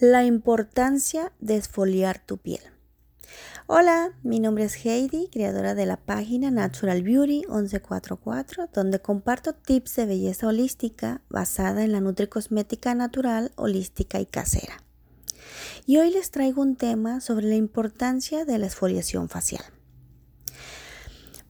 La importancia de esfoliar tu piel. Hola, mi nombre es Heidi, creadora de la página Natural Beauty 1144, donde comparto tips de belleza holística basada en la nutricosmética natural, holística y casera. Y hoy les traigo un tema sobre la importancia de la esfoliación facial.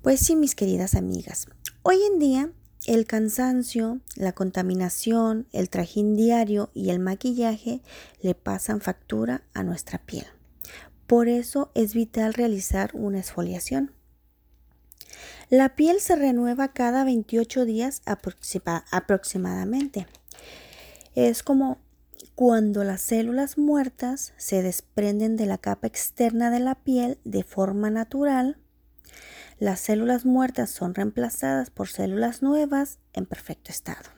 Pues sí, mis queridas amigas, hoy en día el cansancio, la contaminación, el trajín diario y el maquillaje le pasan factura a nuestra piel. Por eso es vital realizar una esfoliación. La piel se renueva cada 28 días aproximadamente. Es como cuando las células muertas se desprenden de la capa externa de la piel de forma natural las células muertas son reemplazadas por células nuevas en perfecto estado.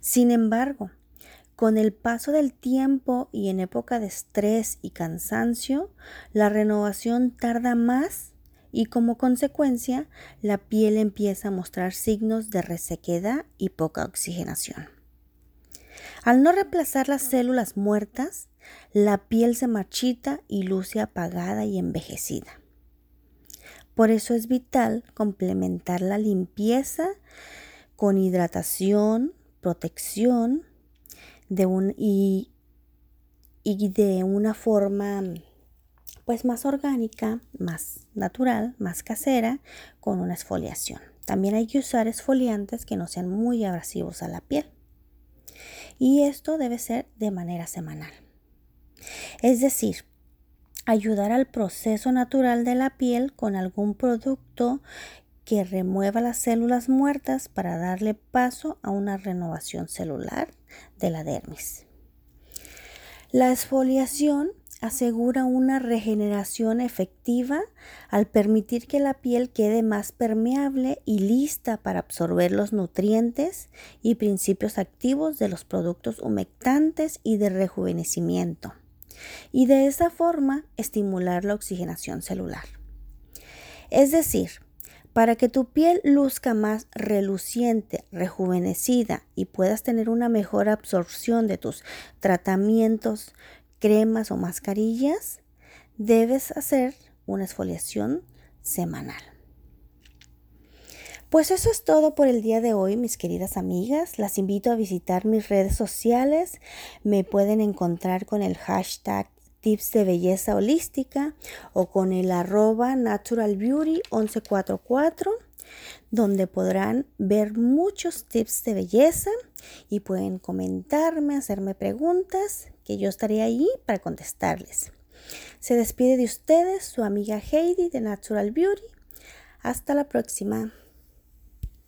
Sin embargo, con el paso del tiempo y en época de estrés y cansancio, la renovación tarda más y como consecuencia la piel empieza a mostrar signos de resequedad y poca oxigenación. Al no reemplazar las células muertas, la piel se marchita y luce apagada y envejecida. Por eso es vital complementar la limpieza con hidratación, protección de un, y, y de una forma pues más orgánica, más natural, más casera, con una esfoliación. También hay que usar esfoliantes que no sean muy abrasivos a la piel. Y esto debe ser de manera semanal. Es decir, ayudar al proceso natural de la piel con algún producto que remueva las células muertas para darle paso a una renovación celular de la dermis. La exfoliación asegura una regeneración efectiva al permitir que la piel quede más permeable y lista para absorber los nutrientes y principios activos de los productos humectantes y de rejuvenecimiento y de esa forma estimular la oxigenación celular. Es decir, para que tu piel luzca más reluciente, rejuvenecida y puedas tener una mejor absorción de tus tratamientos, cremas o mascarillas, debes hacer una exfoliación semanal. Pues eso es todo por el día de hoy, mis queridas amigas. Las invito a visitar mis redes sociales. Me pueden encontrar con el hashtag tips de belleza holística o con el arroba naturalbeauty1144 donde podrán ver muchos tips de belleza y pueden comentarme, hacerme preguntas que yo estaré ahí para contestarles. Se despide de ustedes su amiga Heidi de Natural Beauty. Hasta la próxima.